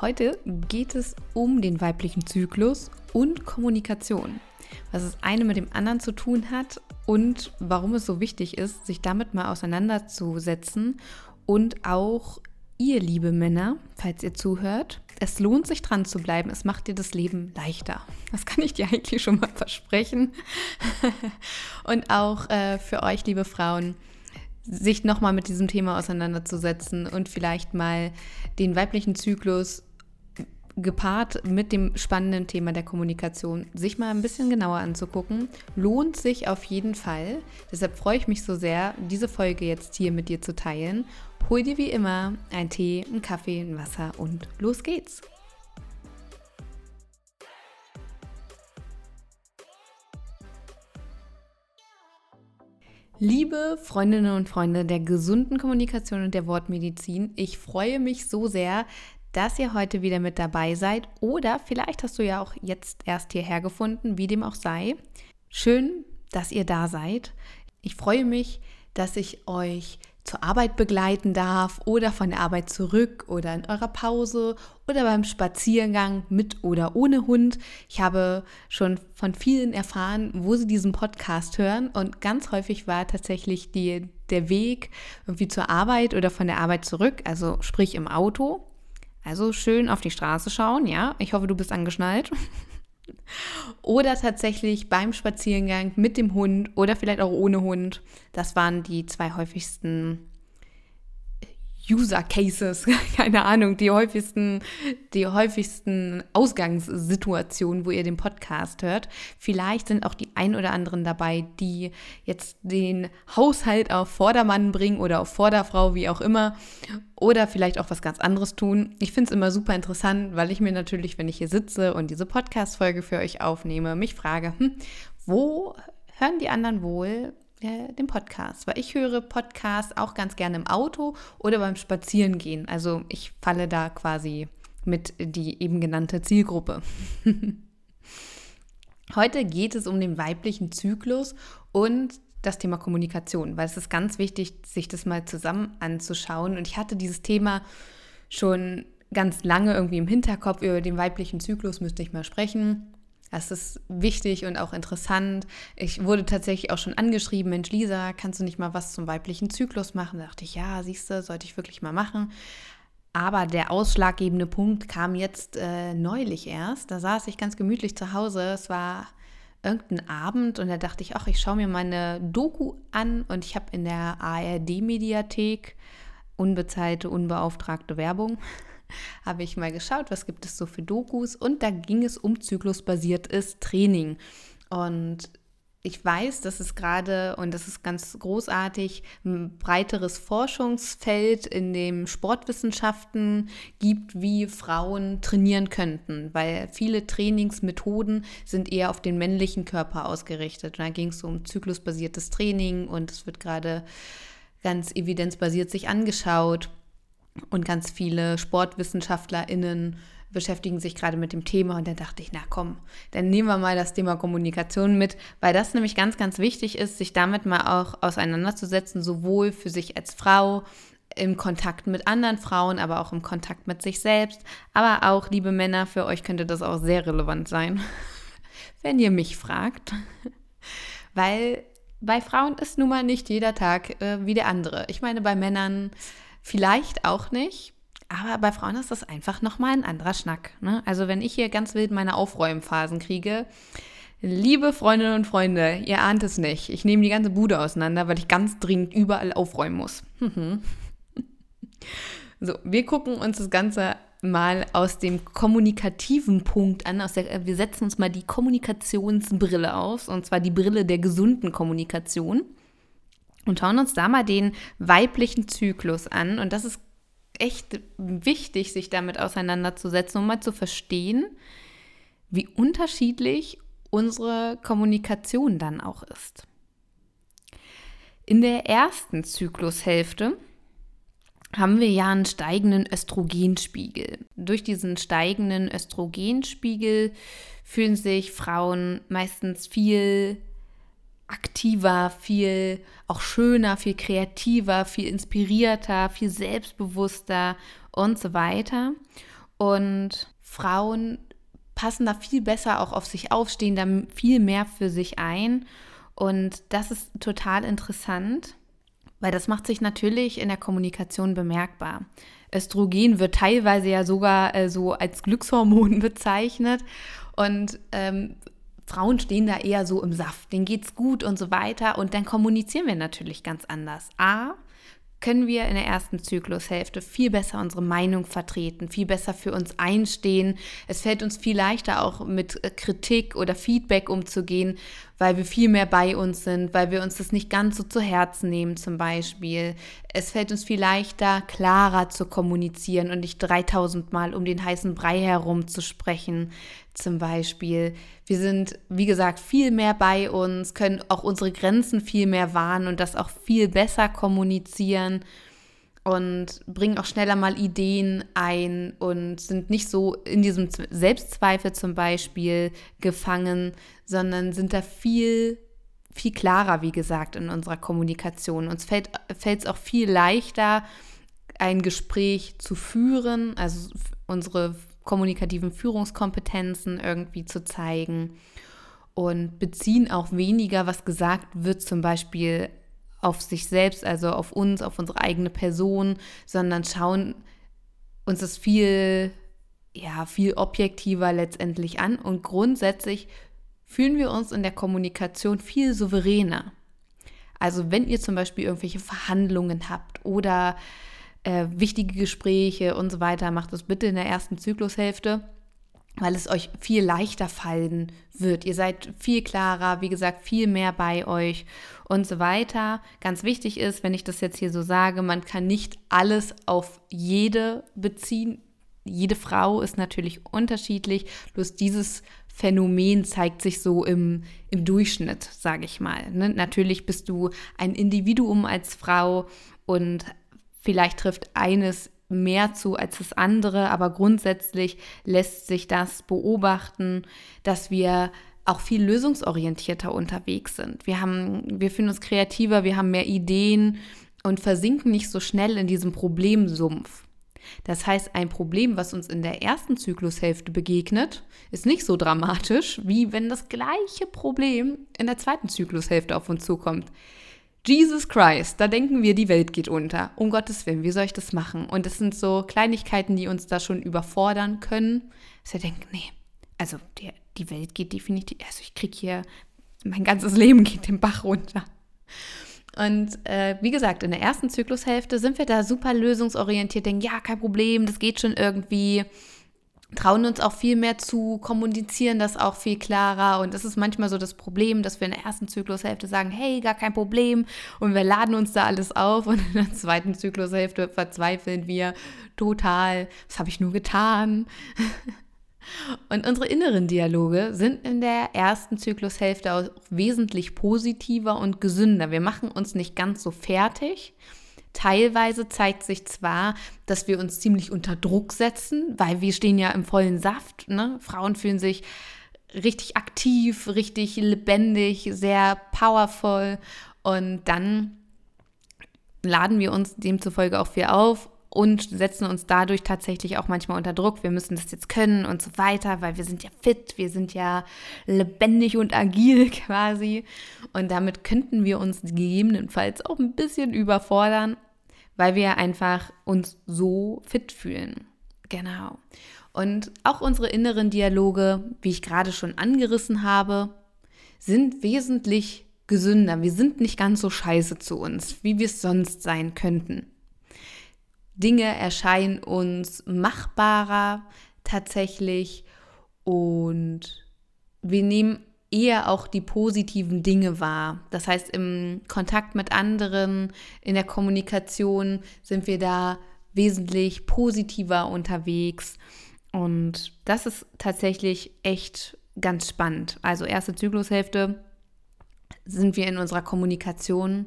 Heute geht es um den weiblichen Zyklus und Kommunikation. Was das eine mit dem anderen zu tun hat und warum es so wichtig ist, sich damit mal auseinanderzusetzen und auch ihr, liebe Männer, falls ihr zuhört, es lohnt sich dran zu bleiben. Es macht dir das Leben leichter. Das kann ich dir eigentlich schon mal versprechen. und auch äh, für euch, liebe Frauen, sich nochmal mit diesem Thema auseinanderzusetzen und vielleicht mal den weiblichen Zyklus gepaart mit dem spannenden Thema der Kommunikation sich mal ein bisschen genauer anzugucken, lohnt sich auf jeden Fall. Deshalb freue ich mich so sehr, diese Folge jetzt hier mit dir zu teilen. Hol dir wie immer einen Tee, einen Kaffee, ein Wasser und los geht's. Liebe Freundinnen und Freunde der gesunden Kommunikation und der Wortmedizin, ich freue mich so sehr, dass ihr heute wieder mit dabei seid oder vielleicht hast du ja auch jetzt erst hierher gefunden, wie dem auch sei. Schön, dass ihr da seid. Ich freue mich, dass ich euch zur Arbeit begleiten darf oder von der Arbeit zurück oder in eurer Pause oder beim Spaziergang mit oder ohne Hund. Ich habe schon von vielen erfahren, wo sie diesen Podcast hören und ganz häufig war tatsächlich die, der Weg irgendwie zur Arbeit oder von der Arbeit zurück, also sprich im Auto. Also schön auf die Straße schauen, ja. Ich hoffe, du bist angeschnallt. oder tatsächlich beim Spaziergang mit dem Hund oder vielleicht auch ohne Hund. Das waren die zwei häufigsten User Cases, keine Ahnung, die häufigsten, die häufigsten Ausgangssituationen, wo ihr den Podcast hört. Vielleicht sind auch die ein oder anderen dabei, die jetzt den Haushalt auf Vordermann bringen oder auf Vorderfrau, wie auch immer. Oder vielleicht auch was ganz anderes tun. Ich finde es immer super interessant, weil ich mir natürlich, wenn ich hier sitze und diese Podcast-Folge für euch aufnehme, mich frage, hm, wo hören die anderen wohl äh, den Podcast, weil ich höre Podcasts auch ganz gerne im Auto oder beim Spazierengehen. Also ich falle da quasi mit die eben genannte Zielgruppe. Heute geht es um den weiblichen Zyklus und das Thema Kommunikation, weil es ist ganz wichtig, sich das mal zusammen anzuschauen. Und ich hatte dieses Thema schon ganz lange irgendwie im Hinterkopf, über den weiblichen Zyklus müsste ich mal sprechen. Das ist wichtig und auch interessant. Ich wurde tatsächlich auch schon angeschrieben, Mensch Lisa, kannst du nicht mal was zum weiblichen Zyklus machen? Da dachte ich, ja, siehst du, sollte ich wirklich mal machen. Aber der ausschlaggebende Punkt kam jetzt äh, neulich erst. Da saß ich ganz gemütlich zu Hause. Es war irgendein Abend und da dachte ich, ach, ich schaue mir meine Doku an und ich habe in der ARD-Mediathek unbezahlte, unbeauftragte Werbung habe ich mal geschaut, was gibt es so für Dokus und da ging es um zyklusbasiertes Training. Und ich weiß, dass es gerade, und das ist ganz großartig, ein breiteres Forschungsfeld in den Sportwissenschaften gibt, wie Frauen trainieren könnten, weil viele Trainingsmethoden sind eher auf den männlichen Körper ausgerichtet. Und da ging es um zyklusbasiertes Training und es wird gerade ganz evidenzbasiert sich angeschaut. Und ganz viele SportwissenschaftlerInnen beschäftigen sich gerade mit dem Thema und dann dachte ich, na komm, dann nehmen wir mal das Thema Kommunikation mit, weil das nämlich ganz, ganz wichtig ist, sich damit mal auch auseinanderzusetzen, sowohl für sich als Frau, im Kontakt mit anderen Frauen, aber auch im Kontakt mit sich selbst. Aber auch, liebe Männer, für euch könnte das auch sehr relevant sein, wenn ihr mich fragt. Weil bei Frauen ist nun mal nicht jeder Tag äh, wie der andere. Ich meine, bei Männern Vielleicht auch nicht. Aber bei Frauen ist das einfach nochmal ein anderer Schnack. Ne? Also wenn ich hier ganz wild meine Aufräumphasen kriege, liebe Freundinnen und Freunde, ihr ahnt es nicht. Ich nehme die ganze Bude auseinander, weil ich ganz dringend überall aufräumen muss. So, wir gucken uns das Ganze mal aus dem kommunikativen Punkt an. Der, wir setzen uns mal die Kommunikationsbrille auf, und zwar die Brille der gesunden Kommunikation und schauen uns da mal den weiblichen Zyklus an. Und das ist echt wichtig, sich damit auseinanderzusetzen, um mal zu verstehen, wie unterschiedlich unsere Kommunikation dann auch ist. In der ersten Zyklushälfte haben wir ja einen steigenden Östrogenspiegel. Durch diesen steigenden Östrogenspiegel fühlen sich Frauen meistens viel aktiver, viel auch schöner, viel kreativer, viel inspirierter, viel selbstbewusster und so weiter. Und Frauen passen da viel besser auch auf sich auf, stehen da viel mehr für sich ein. Und das ist total interessant, weil das macht sich natürlich in der Kommunikation bemerkbar. Östrogen wird teilweise ja sogar äh, so als Glückshormon bezeichnet. Und ähm, Frauen stehen da eher so im Saft, denen geht's gut und so weiter. Und dann kommunizieren wir natürlich ganz anders. A, können wir in der ersten Zyklushälfte viel besser unsere Meinung vertreten, viel besser für uns einstehen. Es fällt uns viel leichter auch mit äh, Kritik oder Feedback umzugehen, weil wir viel mehr bei uns sind, weil wir uns das nicht ganz so zu Herzen nehmen zum Beispiel. Es fällt uns viel leichter, klarer zu kommunizieren und nicht 3000 Mal um den heißen Brei herum zu sprechen zum Beispiel. Wir sind, wie gesagt, viel mehr bei uns, können auch unsere Grenzen viel mehr wahren und das auch viel besser kommunizieren und bringen auch schneller mal Ideen ein und sind nicht so in diesem Selbstzweifel zum Beispiel gefangen, sondern sind da viel, viel klarer, wie gesagt, in unserer Kommunikation. Uns fällt es auch viel leichter, ein Gespräch zu führen, also unsere kommunikativen Führungskompetenzen irgendwie zu zeigen und beziehen auch weniger, was gesagt wird, zum Beispiel auf sich selbst, also auf uns, auf unsere eigene Person, sondern schauen uns das viel, ja, viel objektiver letztendlich an und grundsätzlich fühlen wir uns in der Kommunikation viel souveräner. Also wenn ihr zum Beispiel irgendwelche Verhandlungen habt oder äh, wichtige Gespräche und so weiter, macht das bitte in der ersten Zyklushälfte weil es euch viel leichter fallen wird. Ihr seid viel klarer, wie gesagt, viel mehr bei euch und so weiter. Ganz wichtig ist, wenn ich das jetzt hier so sage, man kann nicht alles auf jede beziehen. Jede Frau ist natürlich unterschiedlich, bloß dieses Phänomen zeigt sich so im, im Durchschnitt, sage ich mal. Ne? Natürlich bist du ein Individuum als Frau und vielleicht trifft eines mehr zu als das andere, aber grundsätzlich lässt sich das beobachten, dass wir auch viel lösungsorientierter unterwegs sind. Wir haben, wir fühlen uns kreativer, wir haben mehr Ideen und versinken nicht so schnell in diesem Problemsumpf. Das heißt, ein Problem, was uns in der ersten Zyklushälfte begegnet, ist nicht so dramatisch, wie wenn das gleiche Problem in der zweiten Zyklushälfte auf uns zukommt. Jesus Christ, da denken wir, die Welt geht unter. Um Gottes Willen, wie soll ich das machen? Und es sind so Kleinigkeiten, die uns da schon überfordern können. Dass wir denken, nee, also die, die Welt geht definitiv, also ich kriege hier, mein ganzes Leben geht den Bach runter. Und äh, wie gesagt, in der ersten Zyklushälfte sind wir da super lösungsorientiert, denken, ja, kein Problem, das geht schon irgendwie trauen uns auch viel mehr zu, kommunizieren das auch viel klarer. Und das ist manchmal so das Problem, dass wir in der ersten Zyklushälfte sagen, hey, gar kein Problem. Und wir laden uns da alles auf. Und in der zweiten Zyklushälfte verzweifeln wir total. Was habe ich nur getan? Und unsere inneren Dialoge sind in der ersten Zyklushälfte auch wesentlich positiver und gesünder. Wir machen uns nicht ganz so fertig, Teilweise zeigt sich zwar, dass wir uns ziemlich unter Druck setzen, weil wir stehen ja im vollen Saft. Ne? Frauen fühlen sich richtig aktiv, richtig lebendig, sehr powerful. Und dann laden wir uns demzufolge auch viel auf und setzen uns dadurch tatsächlich auch manchmal unter Druck. Wir müssen das jetzt können und so weiter, weil wir sind ja fit, wir sind ja lebendig und agil quasi. Und damit könnten wir uns gegebenenfalls auch ein bisschen überfordern, weil wir einfach uns so fit fühlen. Genau. Und auch unsere inneren Dialoge, wie ich gerade schon angerissen habe, sind wesentlich gesünder. Wir sind nicht ganz so scheiße zu uns, wie wir es sonst sein könnten. Dinge erscheinen uns machbarer tatsächlich und wir nehmen eher auch die positiven Dinge wahr. Das heißt, im Kontakt mit anderen, in der Kommunikation sind wir da wesentlich positiver unterwegs. Und das ist tatsächlich echt ganz spannend. Also erste Zyklushälfte sind wir in unserer Kommunikation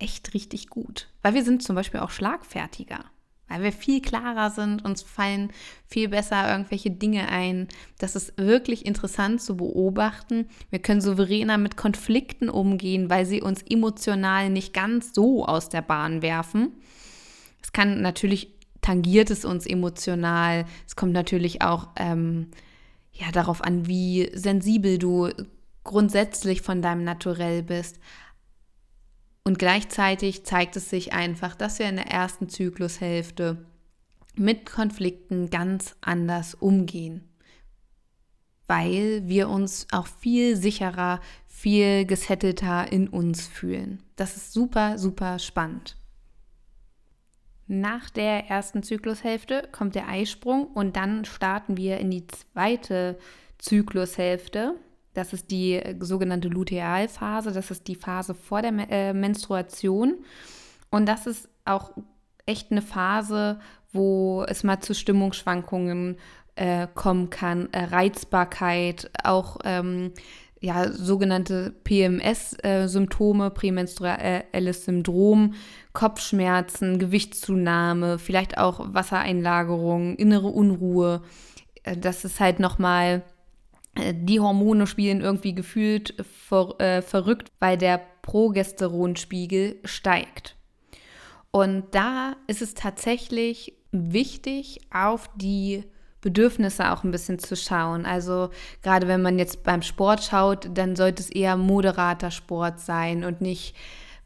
echt richtig gut, weil wir sind zum Beispiel auch schlagfertiger weil wir viel klarer sind, uns fallen viel besser irgendwelche Dinge ein. Das ist wirklich interessant zu beobachten. Wir können souveräner mit Konflikten umgehen, weil sie uns emotional nicht ganz so aus der Bahn werfen. Es kann natürlich tangiert es uns emotional. Es kommt natürlich auch ähm, ja, darauf an, wie sensibel du grundsätzlich von deinem Naturell bist. Und gleichzeitig zeigt es sich einfach, dass wir in der ersten Zyklushälfte mit Konflikten ganz anders umgehen, weil wir uns auch viel sicherer, viel gesettelter in uns fühlen. Das ist super, super spannend. Nach der ersten Zyklushälfte kommt der Eisprung und dann starten wir in die zweite Zyklushälfte. Das ist die äh, sogenannte Lutealphase, das ist die Phase vor der äh, Menstruation. Und das ist auch echt eine Phase, wo es mal zu Stimmungsschwankungen äh, kommen kann, äh, Reizbarkeit, auch ähm, ja, sogenannte PMS-Symptome, prämenstruelles Syndrom, Kopfschmerzen, Gewichtszunahme, vielleicht auch Wassereinlagerung, innere Unruhe. Das ist halt nochmal die Hormone spielen irgendwie gefühlt ver, äh, verrückt, weil der Progesteronspiegel steigt. Und da ist es tatsächlich wichtig, auf die Bedürfnisse auch ein bisschen zu schauen. Also gerade wenn man jetzt beim Sport schaut, dann sollte es eher moderater Sport sein und nicht,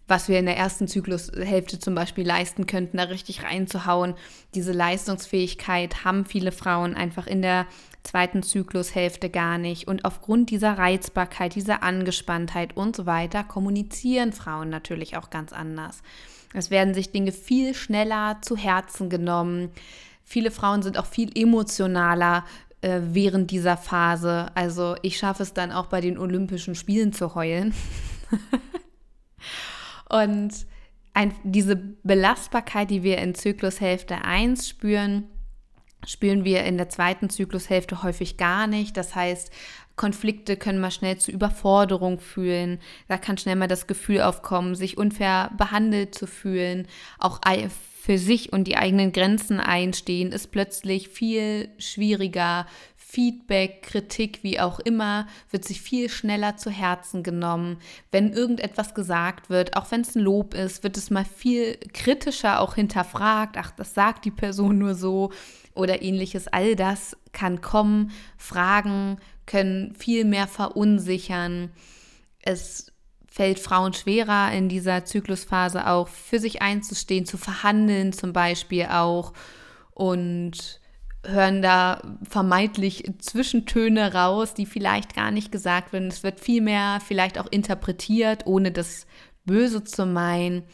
was wir in der ersten Zyklushälfte zum Beispiel leisten könnten, da richtig reinzuhauen. Diese Leistungsfähigkeit haben viele Frauen einfach in der zweiten Zyklushälfte gar nicht. Und aufgrund dieser Reizbarkeit, dieser Angespanntheit und so weiter kommunizieren Frauen natürlich auch ganz anders. Es werden sich Dinge viel schneller zu Herzen genommen. Viele Frauen sind auch viel emotionaler äh, während dieser Phase. Also ich schaffe es dann auch bei den Olympischen Spielen zu heulen. und ein, diese Belastbarkeit, die wir in Zyklushälfte 1 spüren, spüren wir in der zweiten Zyklushälfte häufig gar nicht. Das heißt, Konflikte können mal schnell zu Überforderung fühlen. Da kann schnell mal das Gefühl aufkommen, sich unfair behandelt zu fühlen. Auch für sich und die eigenen Grenzen einstehen ist plötzlich viel schwieriger. Feedback, Kritik, wie auch immer, wird sich viel schneller zu Herzen genommen. Wenn irgendetwas gesagt wird, auch wenn es ein Lob ist, wird es mal viel kritischer auch hinterfragt. Ach, das sagt die Person nur so oder ähnliches. All das kann kommen. Fragen können viel mehr verunsichern. Es fällt Frauen schwerer in dieser Zyklusphase auch für sich einzustehen, zu verhandeln zum Beispiel auch und hören da vermeintlich Zwischentöne raus, die vielleicht gar nicht gesagt werden. Es wird viel mehr vielleicht auch interpretiert, ohne das Böse zu meinen.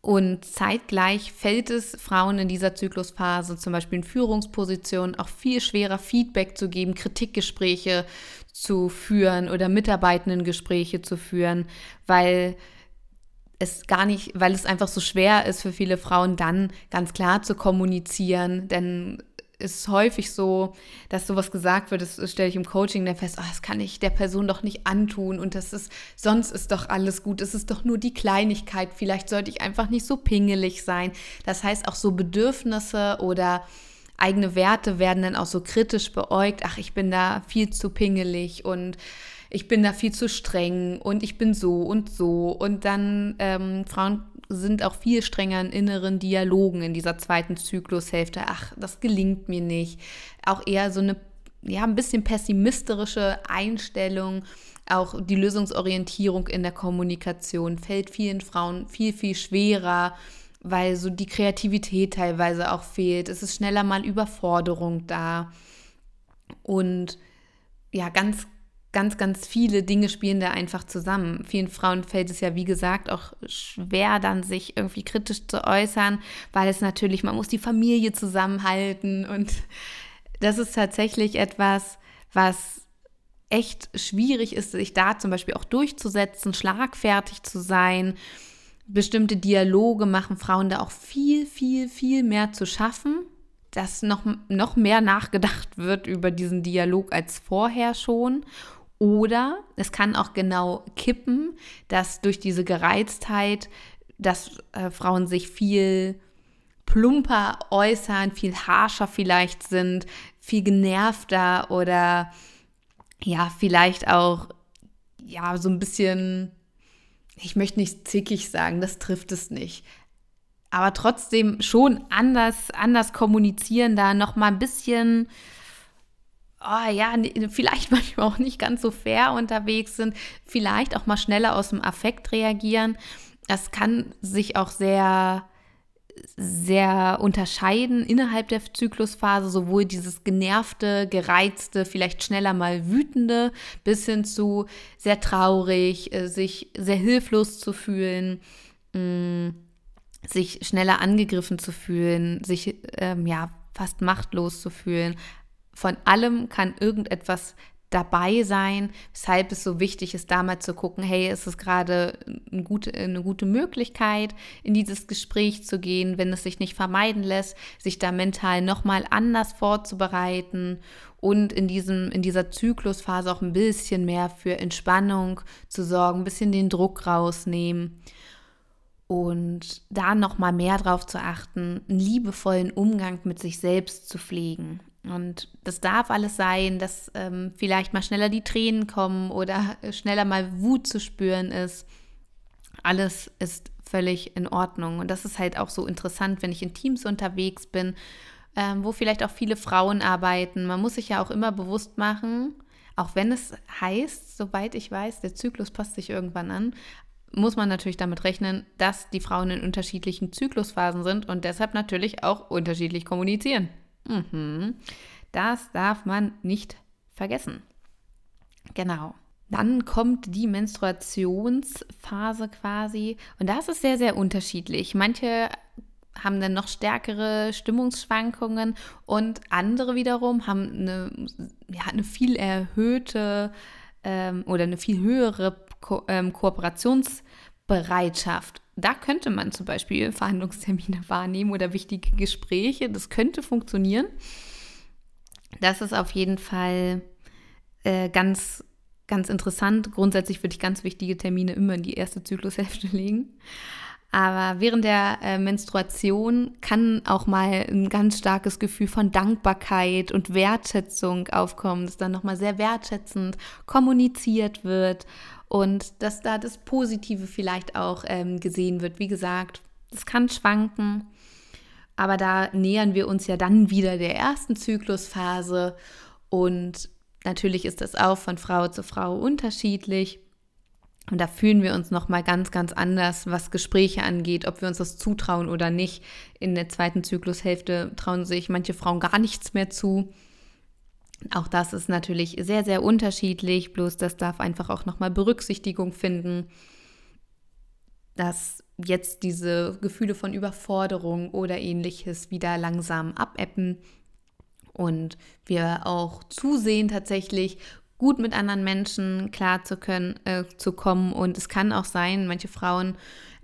Und zeitgleich fällt es Frauen in dieser Zyklusphase, zum Beispiel in Führungspositionen, auch viel schwerer Feedback zu geben, Kritikgespräche zu führen oder Mitarbeitendengespräche zu führen, weil es gar nicht, weil es einfach so schwer ist für viele Frauen dann ganz klar zu kommunizieren, denn ist häufig so, dass sowas gesagt wird, das stelle ich im Coaching dann fest, oh, das kann ich der Person doch nicht antun und das ist, sonst ist doch alles gut, es ist doch nur die Kleinigkeit, vielleicht sollte ich einfach nicht so pingelig sein. Das heißt, auch so Bedürfnisse oder eigene Werte werden dann auch so kritisch beäugt, ach, ich bin da viel zu pingelig und ich bin da viel zu streng und ich bin so und so. Und dann ähm, Frauen sind auch viel strenger in inneren Dialogen in dieser zweiten Zyklushälfte. Ach, das gelingt mir nicht. Auch eher so eine, ja, ein bisschen pessimistische Einstellung. Auch die Lösungsorientierung in der Kommunikation fällt vielen Frauen viel, viel schwerer, weil so die Kreativität teilweise auch fehlt. Es ist schneller mal Überforderung da. Und ja, ganz ganz, ganz viele Dinge spielen da einfach zusammen. Vielen Frauen fällt es ja, wie gesagt, auch schwer, dann sich irgendwie kritisch zu äußern, weil es natürlich, man muss die Familie zusammenhalten und das ist tatsächlich etwas, was echt schwierig ist, sich da zum Beispiel auch durchzusetzen, schlagfertig zu sein. Bestimmte Dialoge machen Frauen da auch viel, viel, viel mehr zu schaffen dass noch, noch mehr nachgedacht wird über diesen Dialog als vorher schon. Oder es kann auch genau kippen, dass durch diese Gereiztheit, dass äh, Frauen sich viel plumper äußern, viel harscher vielleicht sind, viel genervter oder ja, vielleicht auch ja, so ein bisschen, ich möchte nicht zickig sagen, das trifft es nicht. Aber trotzdem schon anders, anders kommunizieren, da nochmal ein bisschen, oh ja, vielleicht manchmal auch nicht ganz so fair unterwegs sind, vielleicht auch mal schneller aus dem Affekt reagieren. Das kann sich auch sehr sehr unterscheiden innerhalb der Zyklusphase, sowohl dieses genervte, gereizte, vielleicht schneller mal wütende, bis hin zu sehr traurig, äh, sich sehr hilflos zu fühlen, mm, sich schneller angegriffen zu fühlen, sich ähm, ja fast machtlos zu fühlen. Von allem kann irgendetwas dabei sein, weshalb es so wichtig ist, da mal zu gucken, hey, ist es gerade eine gute, eine gute Möglichkeit, in dieses Gespräch zu gehen, wenn es sich nicht vermeiden lässt, sich da mental nochmal anders vorzubereiten und in, diesem, in dieser Zyklusphase auch ein bisschen mehr für Entspannung zu sorgen, ein bisschen den Druck rausnehmen und da nochmal mehr drauf zu achten, einen liebevollen Umgang mit sich selbst zu pflegen. Und das darf alles sein, dass ähm, vielleicht mal schneller die Tränen kommen oder schneller mal Wut zu spüren ist. Alles ist völlig in Ordnung. Und das ist halt auch so interessant, wenn ich in Teams unterwegs bin, ähm, wo vielleicht auch viele Frauen arbeiten. Man muss sich ja auch immer bewusst machen, auch wenn es heißt, soweit ich weiß, der Zyklus passt sich irgendwann an, muss man natürlich damit rechnen, dass die Frauen in unterschiedlichen Zyklusphasen sind und deshalb natürlich auch unterschiedlich kommunizieren. Mhm. Das darf man nicht vergessen. Genau. Dann kommt die Menstruationsphase quasi. Und das ist sehr, sehr unterschiedlich. Manche haben dann noch stärkere Stimmungsschwankungen und andere wiederum haben eine, ja, eine viel erhöhte ähm, oder eine viel höhere Ko ähm, Kooperationsbereitschaft da könnte man zum Beispiel Verhandlungstermine wahrnehmen oder wichtige Gespräche. Das könnte funktionieren. Das ist auf jeden Fall äh, ganz, ganz interessant. Grundsätzlich würde ich ganz wichtige Termine immer in die erste Zyklushälfte legen. Aber während der äh, Menstruation kann auch mal ein ganz starkes Gefühl von Dankbarkeit und Wertschätzung aufkommen, dass dann nochmal sehr wertschätzend kommuniziert wird und dass da das Positive vielleicht auch ähm, gesehen wird. Wie gesagt, es kann schwanken, aber da nähern wir uns ja dann wieder der ersten Zyklusphase und natürlich ist das auch von Frau zu Frau unterschiedlich. Und da fühlen wir uns noch mal ganz, ganz anders, was Gespräche angeht, ob wir uns das zutrauen oder nicht. In der zweiten Zyklushälfte trauen sich manche Frauen gar nichts mehr zu. Auch das ist natürlich sehr, sehr unterschiedlich, bloß das darf einfach auch nochmal Berücksichtigung finden, dass jetzt diese Gefühle von Überforderung oder ähnliches wieder langsam abebben und wir auch zusehen tatsächlich gut mit anderen Menschen klar zu können, äh, zu kommen. Und es kann auch sein, manche Frauen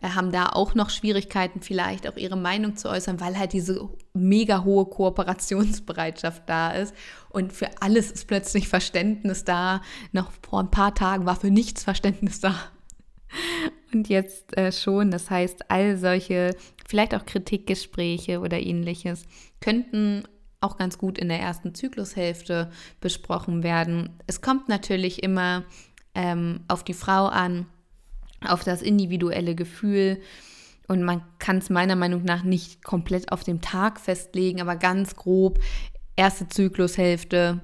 haben da auch noch Schwierigkeiten, vielleicht auch ihre Meinung zu äußern, weil halt diese mega hohe Kooperationsbereitschaft da ist. Und für alles ist plötzlich Verständnis da. Noch vor ein paar Tagen war für nichts Verständnis da. Und jetzt äh, schon. Das heißt, all solche, vielleicht auch Kritikgespräche oder ähnliches, könnten auch ganz gut in der ersten Zyklushälfte besprochen werden. Es kommt natürlich immer ähm, auf die Frau an auf das individuelle Gefühl. Und man kann es meiner Meinung nach nicht komplett auf dem Tag festlegen, aber ganz grob, erste Zyklushälfte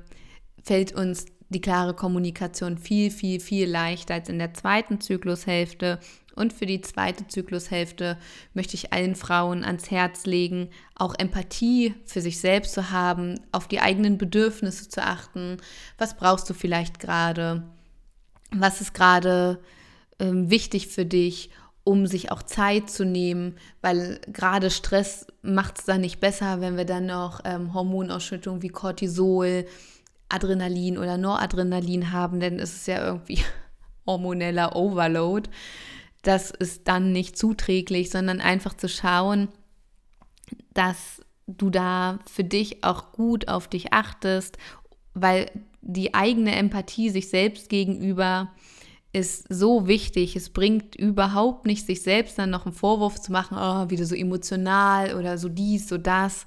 fällt uns die klare Kommunikation viel, viel, viel leichter als in der zweiten Zyklushälfte. Und für die zweite Zyklushälfte möchte ich allen Frauen ans Herz legen, auch Empathie für sich selbst zu haben, auf die eigenen Bedürfnisse zu achten. Was brauchst du vielleicht gerade? Was ist gerade ähm, wichtig für dich, um sich auch Zeit zu nehmen, weil gerade Stress macht es dann nicht besser, wenn wir dann noch ähm, Hormonausschüttung wie Cortisol, Adrenalin oder Noradrenalin haben, denn es ist ja irgendwie hormoneller Overload. Das ist dann nicht zuträglich, sondern einfach zu schauen, dass du da für dich auch gut auf dich achtest, weil die eigene Empathie sich selbst gegenüber ist so wichtig. Es bringt überhaupt nicht, sich selbst dann noch einen Vorwurf zu machen, oh, wieder so emotional oder so dies, so das.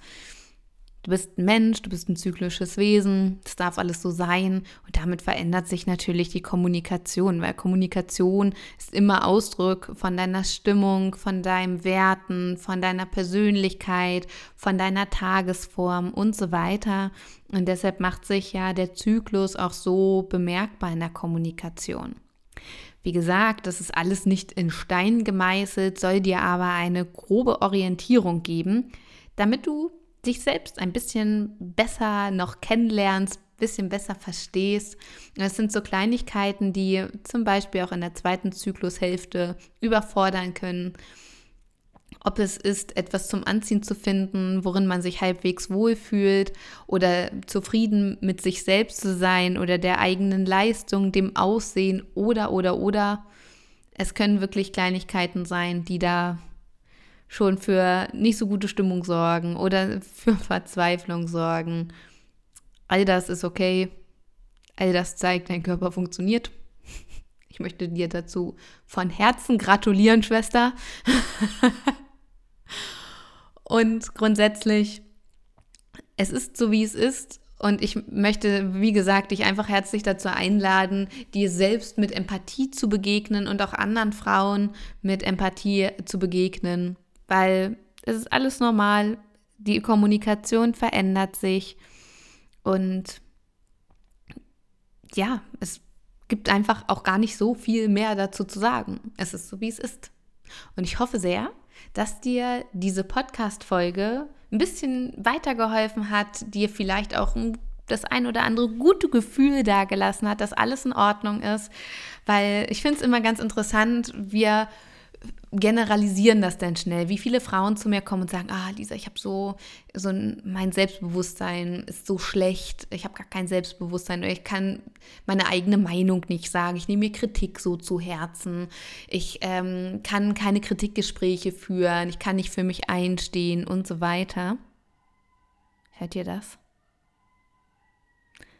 Du bist ein Mensch, du bist ein zyklisches Wesen, das darf alles so sein. Und damit verändert sich natürlich die Kommunikation, weil Kommunikation ist immer Ausdruck von deiner Stimmung, von deinen Werten, von deiner Persönlichkeit, von deiner Tagesform und so weiter. Und deshalb macht sich ja der Zyklus auch so bemerkbar in der Kommunikation. Wie gesagt, das ist alles nicht in Stein gemeißelt, soll dir aber eine grobe Orientierung geben, damit du dich selbst ein bisschen besser noch kennenlernst, ein bisschen besser verstehst. Das sind so Kleinigkeiten, die zum Beispiel auch in der zweiten Zyklushälfte überfordern können. Ob es ist, etwas zum Anziehen zu finden, worin man sich halbwegs wohlfühlt oder zufrieden mit sich selbst zu sein oder der eigenen Leistung, dem Aussehen oder, oder, oder. Es können wirklich Kleinigkeiten sein, die da schon für nicht so gute Stimmung sorgen oder für Verzweiflung sorgen. All das ist okay. All das zeigt, dein Körper funktioniert. Ich möchte dir dazu von Herzen gratulieren, Schwester. Und grundsätzlich, es ist so, wie es ist. Und ich möchte, wie gesagt, dich einfach herzlich dazu einladen, dir selbst mit Empathie zu begegnen und auch anderen Frauen mit Empathie zu begegnen weil es ist alles normal, die Kommunikation verändert sich und ja, es gibt einfach auch gar nicht so viel mehr dazu zu sagen. Es ist so, wie es ist. Und ich hoffe sehr, dass dir diese Podcast-Folge ein bisschen weitergeholfen hat, dir vielleicht auch das ein oder andere gute Gefühl dagelassen hat, dass alles in Ordnung ist. Weil ich finde es immer ganz interessant, wir generalisieren das dann schnell. Wie viele Frauen zu mir kommen und sagen, ah, Lisa, ich habe so, so ein, mein Selbstbewusstsein ist so schlecht, ich habe gar kein Selbstbewusstsein, ich kann meine eigene Meinung nicht sagen, ich nehme mir Kritik so zu Herzen, ich ähm, kann keine Kritikgespräche führen, ich kann nicht für mich einstehen und so weiter. Hört ihr das?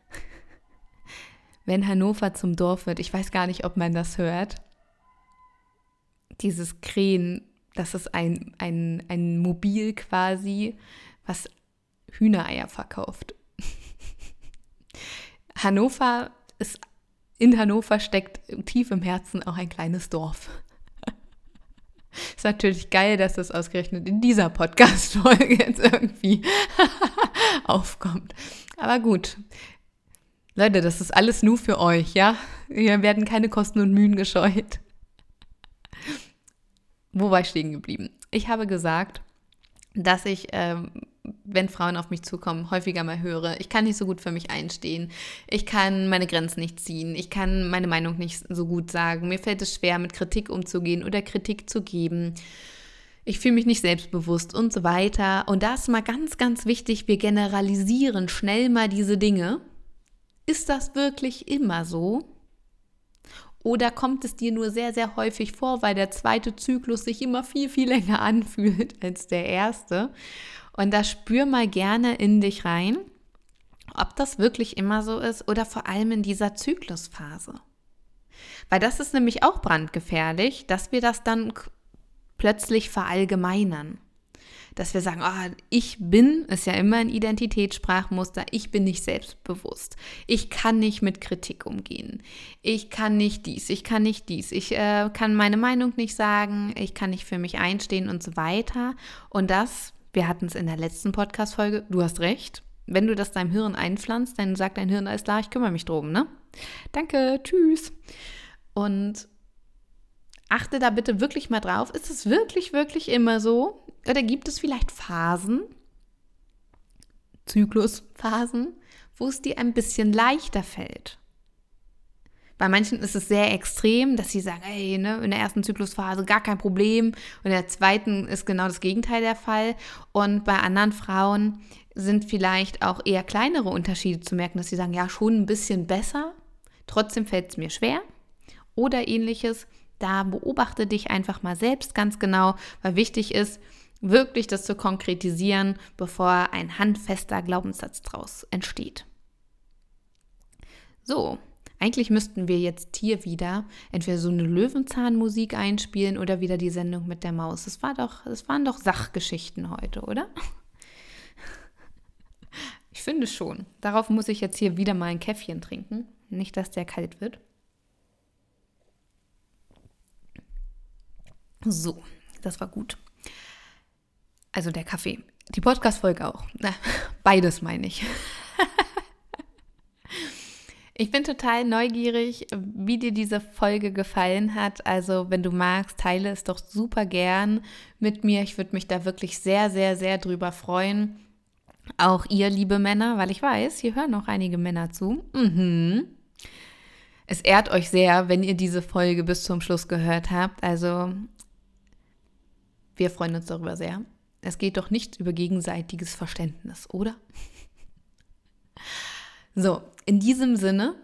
Wenn Hannover zum Dorf wird, ich weiß gar nicht, ob man das hört dieses Krähen, das ist ein, ein, ein Mobil quasi, was Hühnereier verkauft. Hannover ist, in Hannover steckt tief im Herzen auch ein kleines Dorf. Ist natürlich geil, dass das ausgerechnet in dieser Podcast-Folge jetzt irgendwie aufkommt. Aber gut. Leute, das ist alles nur für euch, ja? Hier werden keine Kosten und Mühen gescheut. Wo war ich stehen geblieben? Ich habe gesagt, dass ich, ähm, wenn Frauen auf mich zukommen, häufiger mal höre, ich kann nicht so gut für mich einstehen, ich kann meine Grenzen nicht ziehen, ich kann meine Meinung nicht so gut sagen, mir fällt es schwer, mit Kritik umzugehen oder Kritik zu geben. Ich fühle mich nicht selbstbewusst und so weiter. Und da ist mal ganz, ganz wichtig, wir generalisieren schnell mal diese Dinge. Ist das wirklich immer so? Oder kommt es dir nur sehr, sehr häufig vor, weil der zweite Zyklus sich immer viel, viel länger anfühlt als der erste? Und da spür mal gerne in dich rein, ob das wirklich immer so ist oder vor allem in dieser Zyklusphase. Weil das ist nämlich auch brandgefährlich, dass wir das dann plötzlich verallgemeinern dass wir sagen, oh, ich bin, ist ja immer ein Identitätssprachmuster, ich bin nicht selbstbewusst. Ich kann nicht mit Kritik umgehen. Ich kann nicht dies, ich kann nicht dies. Ich äh, kann meine Meinung nicht sagen, ich kann nicht für mich einstehen und so weiter. Und das, wir hatten es in der letzten Podcast-Folge, du hast recht. Wenn du das deinem Hirn einpflanzt, dann sagt dein Hirn, alles klar, ich kümmere mich drum, ne? Danke, tschüss. Und achte da bitte wirklich mal drauf. Ist es wirklich, wirklich immer so? Oder gibt es vielleicht Phasen, Zyklusphasen, wo es dir ein bisschen leichter fällt? Bei manchen ist es sehr extrem, dass sie sagen, hey, ne, in der ersten Zyklusphase gar kein Problem. Und in der zweiten ist genau das Gegenteil der Fall. Und bei anderen Frauen sind vielleicht auch eher kleinere Unterschiede zu merken, dass sie sagen, ja, schon ein bisschen besser, trotzdem fällt es mir schwer. Oder ähnliches. Da beobachte dich einfach mal selbst ganz genau, weil wichtig ist, wirklich das zu konkretisieren, bevor ein handfester Glaubenssatz daraus entsteht. So, eigentlich müssten wir jetzt hier wieder entweder so eine Löwenzahnmusik einspielen oder wieder die Sendung mit der Maus. Es war doch, es waren doch Sachgeschichten heute, oder? Ich finde schon. Darauf muss ich jetzt hier wieder mal ein Käffchen trinken. Nicht, dass der kalt wird. So, das war gut. Also der Kaffee. Die Podcast-Folge auch. Beides meine ich. Ich bin total neugierig, wie dir diese Folge gefallen hat. Also, wenn du magst, teile es doch super gern mit mir. Ich würde mich da wirklich sehr, sehr, sehr drüber freuen. Auch ihr, liebe Männer, weil ich weiß, hier hören noch einige Männer zu. Mhm. Es ehrt euch sehr, wenn ihr diese Folge bis zum Schluss gehört habt. Also, wir freuen uns darüber sehr. Es geht doch nicht über gegenseitiges Verständnis, oder? So, in diesem Sinne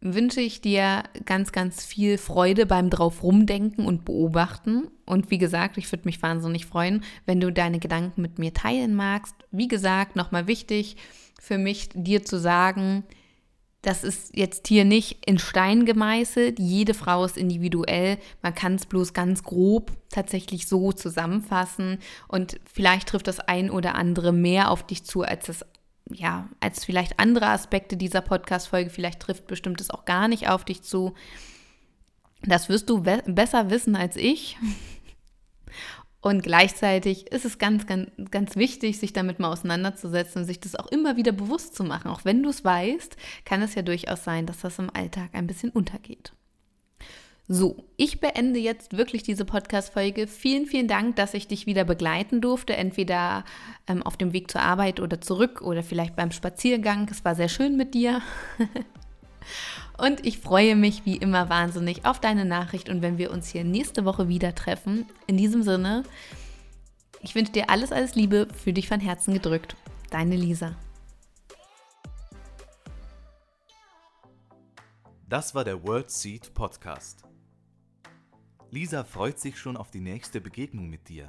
wünsche ich dir ganz, ganz viel Freude beim drauf rumdenken und beobachten. Und wie gesagt, ich würde mich wahnsinnig freuen, wenn du deine Gedanken mit mir teilen magst. Wie gesagt, nochmal wichtig für mich, dir zu sagen, das ist jetzt hier nicht in Stein gemeißelt. Jede Frau ist individuell. Man kann es bloß ganz grob tatsächlich so zusammenfassen. Und vielleicht trifft das ein oder andere mehr auf dich zu, als das ja, als vielleicht andere Aspekte dieser Podcast-Folge. Vielleicht trifft bestimmtes auch gar nicht auf dich zu. Das wirst du besser wissen als ich. Und gleichzeitig ist es ganz, ganz, ganz wichtig, sich damit mal auseinanderzusetzen und sich das auch immer wieder bewusst zu machen. Auch wenn du es weißt, kann es ja durchaus sein, dass das im Alltag ein bisschen untergeht. So, ich beende jetzt wirklich diese Podcast-Folge. Vielen, vielen Dank, dass ich dich wieder begleiten durfte, entweder ähm, auf dem Weg zur Arbeit oder zurück oder vielleicht beim Spaziergang. Es war sehr schön mit dir. und ich freue mich wie immer wahnsinnig auf deine Nachricht und wenn wir uns hier nächste Woche wieder treffen. In diesem Sinne, ich wünsche dir alles, alles Liebe, für dich von Herzen gedrückt. Deine Lisa. Das war der World Seed Podcast. Lisa freut sich schon auf die nächste Begegnung mit dir.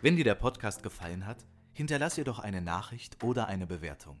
Wenn dir der Podcast gefallen hat, hinterlass ihr doch eine Nachricht oder eine Bewertung.